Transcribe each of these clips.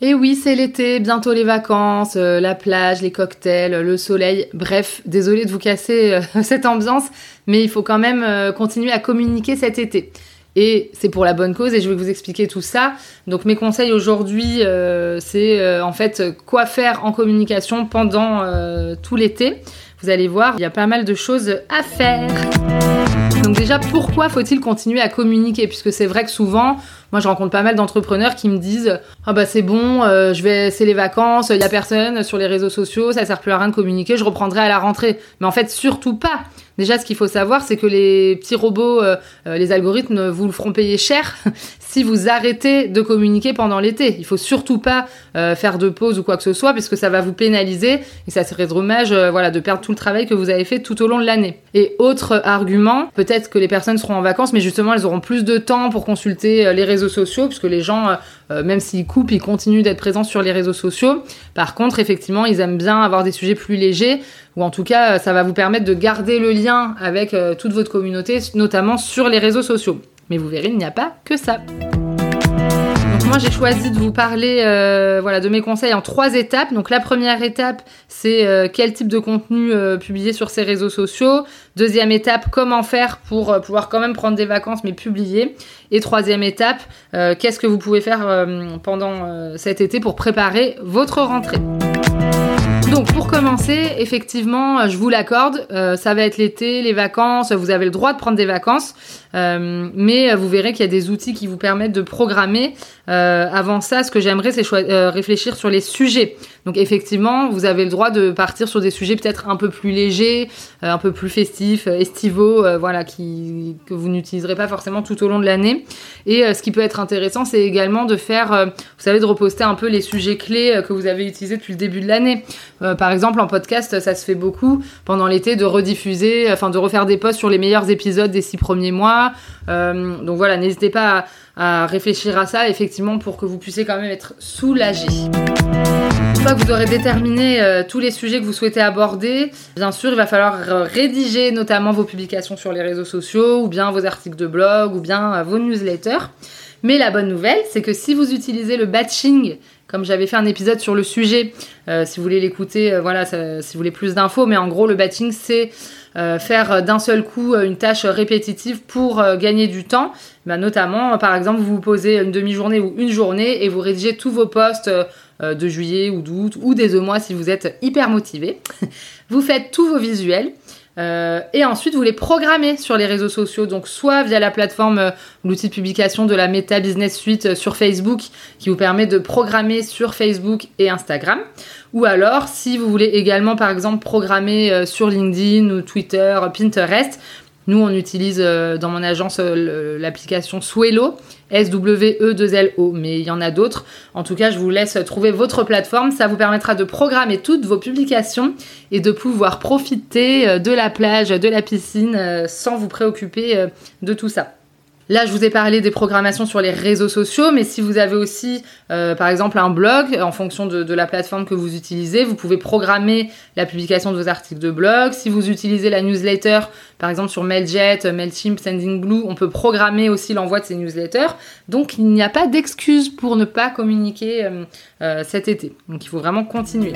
Et oui, c'est l'été, bientôt les vacances, euh, la plage, les cocktails, le soleil. Bref, désolé de vous casser euh, cette ambiance, mais il faut quand même euh, continuer à communiquer cet été. Et c'est pour la bonne cause et je vais vous expliquer tout ça. Donc mes conseils aujourd'hui, c'est en fait quoi faire en communication pendant tout l'été. Vous allez voir, il y a pas mal de choses à faire. Donc déjà, pourquoi faut-il continuer à communiquer? Puisque c'est vrai que souvent, moi je rencontre pas mal d'entrepreneurs qui me disent ah bah c'est bon, euh, je vais c'est les vacances, il y a personne sur les réseaux sociaux, ça sert plus à rien de communiquer, je reprendrai à la rentrée. Mais en fait, surtout pas. Déjà, ce qu'il faut savoir, c'est que les petits robots, euh, euh, les algorithmes, vous le feront payer cher si vous arrêtez de communiquer pendant l'été. Il faut surtout pas faire de pause ou quoi que ce soit, puisque ça va vous pénaliser et ça serait dommage, voilà, de perdre tout le travail que vous avez fait tout au long de l'année. Et autre argument, peut-être que les personnes seront en vacances, mais justement, elles auront plus de temps pour consulter les réseaux sociaux, puisque les gens, même s'ils coupent, ils continuent d'être présents sur les réseaux sociaux. Par contre, effectivement, ils aiment bien avoir des sujets plus légers ou en tout cas, ça va vous permettre de garder le lien avec euh, toute votre communauté, notamment sur les réseaux sociaux. Mais vous verrez, il n'y a pas que ça. Moi j'ai choisi de vous parler euh, voilà, de mes conseils en trois étapes. Donc la première étape c'est euh, quel type de contenu publier sur ces réseaux sociaux. Deuxième étape comment faire pour pouvoir quand même prendre des vacances mais publier. Et troisième étape qu'est-ce que vous pouvez faire pendant cet été pour préparer votre rentrée. Donc pour commencer, effectivement, je vous l'accorde, euh, ça va être l'été, les vacances, vous avez le droit de prendre des vacances, euh, mais vous verrez qu'il y a des outils qui vous permettent de programmer. Euh, avant ça, ce que j'aimerais, c'est réfléchir sur les sujets. Donc effectivement, vous avez le droit de partir sur des sujets peut-être un peu plus légers, un peu plus festifs, estivaux, voilà, que vous n'utiliserez pas forcément tout au long de l'année. Et ce qui peut être intéressant, c'est également de faire, vous savez, de reposter un peu les sujets clés que vous avez utilisés depuis le début de l'année. Euh, par exemple, en podcast, ça se fait beaucoup pendant l'été de rediffuser, enfin de refaire des posts sur les meilleurs épisodes des six premiers mois. Euh, donc voilà, n'hésitez pas à, réfléchir à ça, effectivement, pour que vous puissiez quand même être soulagé. Une fois que vous aurez déterminé euh, tous les sujets que vous souhaitez aborder, bien sûr, il va falloir rédiger notamment vos publications sur les réseaux sociaux, ou bien vos articles de blog, ou bien vos newsletters. Mais la bonne nouvelle, c'est que si vous utilisez le batching comme j'avais fait un épisode sur le sujet, euh, si vous voulez l'écouter, euh, voilà, si vous voulez plus d'infos, mais en gros, le batching, c'est euh, faire d'un seul coup une tâche répétitive pour gagner du temps. Bah, notamment, par exemple, vous vous posez une demi-journée ou une journée et vous rédigez tous vos posts de juillet ou d'août ou des deux mois si vous êtes hyper motivé. vous faites tous vos visuels. Euh, et ensuite, vous les programmez sur les réseaux sociaux, donc soit via la plateforme, euh, l'outil de publication de la Meta Business Suite euh, sur Facebook, qui vous permet de programmer sur Facebook et Instagram, ou alors si vous voulez également, par exemple, programmer sur LinkedIn ou Twitter, Pinterest, nous, on utilise euh, dans mon agence euh, l'application Swelo, S-W-E-2-L-O, mais il y en a d'autres. En tout cas, je vous laisse trouver votre plateforme. Ça vous permettra de programmer toutes vos publications et de pouvoir profiter euh, de la plage, de la piscine, sans vous préoccuper de tout ça. Là, je vous ai parlé des programmations sur les réseaux sociaux, mais si vous avez aussi, euh, par exemple, un blog, en fonction de, la plateforme que vous utilisez, vous pouvez programmer la publication de vos articles de blog. Si vous utilisez la newsletter, par exemple sur Mailjet, Mailchimp, Sendingblue, on peut programmer aussi l'envoi de ces newsletters. Donc, il n'y a pas d'excuse pour ne pas communiquer euh, euh, cet été. Donc, il faut vraiment continuer.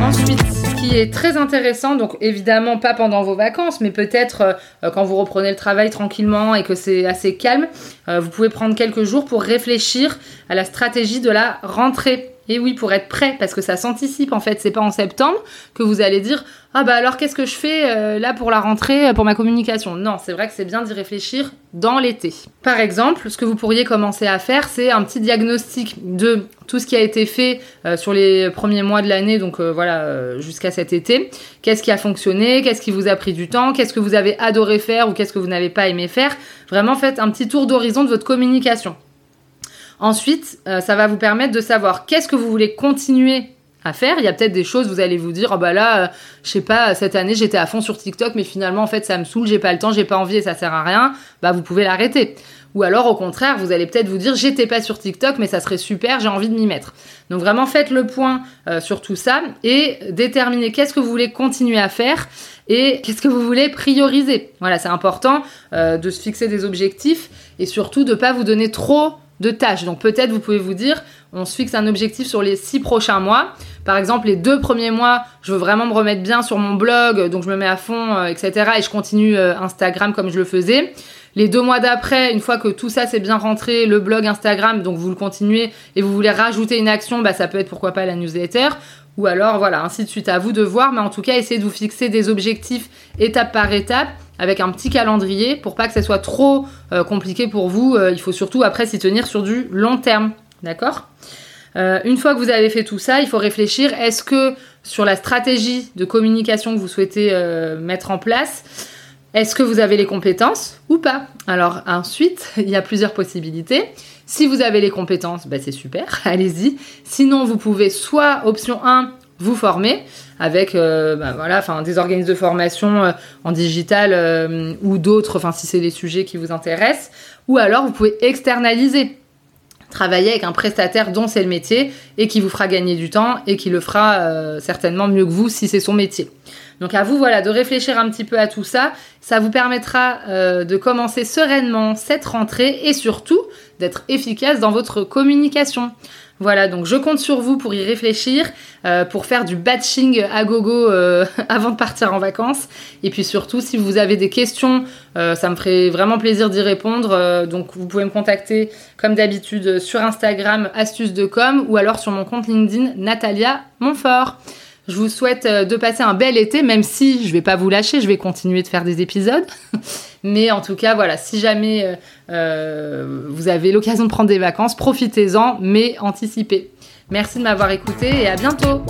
Ensuite, qui est très intéressant, donc évidemment pas pendant vos vacances, mais peut-être euh, quand vous reprenez le travail tranquillement et que c'est assez calme, euh, vous pouvez prendre quelques jours pour réfléchir à la stratégie de la rentrée. Et oui, pour être prêt, parce que ça s'anticipe en fait. C'est pas en septembre que vous allez dire ah bah alors qu'est-ce que je fais euh, là pour la rentrée, pour ma communication? Non, c'est vrai que c'est bien d'y réfléchir dans l'été. Par exemple, ce que vous pourriez commencer à faire, c'est un petit diagnostic de tout ce qui a été fait euh, sur les premiers mois de l'année, donc euh, voilà, jusqu'à cet été. Qu'est-ce qui a fonctionné, qu'est-ce qui vous a pris du temps, qu'est-ce que vous avez adoré faire ou qu'est-ce que vous n'avez pas aimé faire. Vraiment, faites un petit tour d'horizon de votre communication. Ensuite, ça va vous permettre de savoir qu'est-ce que vous voulez continuer à faire. Il y a peut-être des choses, vous allez vous dire, oh bah là, euh, je sais pas, cette année j'étais à fond sur TikTok, mais finalement en fait ça me saoule, j'ai pas le temps, j'ai pas envie et ça sert à rien. Bah vous pouvez l'arrêter. Ou alors au contraire, vous allez peut-être vous dire, j'étais pas sur TikTok, mais ça serait super, j'ai envie de m'y mettre. Donc vraiment faites le point euh, sur tout ça et déterminez qu'est-ce que vous voulez continuer à faire et qu'est-ce que vous voulez prioriser. Voilà, c'est important euh, de se fixer des objectifs et surtout de pas vous donner trop de tâches. Donc peut-être vous pouvez vous dire, on se fixe un objectif sur les six prochains mois. Par exemple, les deux premiers mois, je veux vraiment me remettre bien sur mon blog, donc je me mets à fond, euh, etc. Et je continue euh, Instagram comme je le faisais. Les deux mois d'après, une fois que tout ça c'est bien rentré, le blog Instagram, donc vous le continuez et vous voulez rajouter une action, bah ça peut être pourquoi pas la newsletter. Ou alors voilà, ainsi de suite à vous de voir, mais en tout cas essayez de vous fixer des objectifs étape par étape avec un petit calendrier pour pas que ça soit trop euh, compliqué pour vous. Euh, il faut surtout après s'y tenir sur du long terme. D'accord? Euh, Une fois que vous avez fait tout ça, il faut réfléchir est-ce que sur la stratégie de communication que vous souhaitez mettre en place, est-ce que vous avez les compétences ou pas? Alors ensuite, il y a plusieurs possibilités. Si vous avez les compétences, bah, c'est super, allez-y. Sinon, vous pouvez soit option 1, vous former avec euh, bah, voilà, enfin, des organismes de formation euh, en digital euh, ou d'autres, enfin si c'est les sujets qui vous intéressent, ou alors vous pouvez externaliser. Travailler avec un prestataire dont c'est le métier et qui vous fera gagner du temps et qui le fera certainement mieux que vous si c'est son métier. Donc à vous voilà de réfléchir un petit peu à tout ça, ça vous permettra de commencer sereinement cette rentrée et surtout d'être efficace dans votre communication. Voilà, donc je compte sur vous pour y réfléchir, euh, pour faire du batching à gogo euh, avant de partir en vacances. Et puis surtout, si vous avez des questions, euh, ça me ferait vraiment plaisir d'y répondre. donc vous pouvez me contacter comme d'habitude sur Instagram astuces de com ou alors sur mon compte LinkedIn Natalia Montfort. Je vous souhaite euh, de passer un bel été, même si je vais pas vous lâcher, je vais continuer de faire des épisodes. Mais en tout cas, voilà, si jamais euh, euh, vous avez l'occasion de prendre des vacances, profitez-en, mais anticipez. Merci de m'avoir écouté et à bientôt.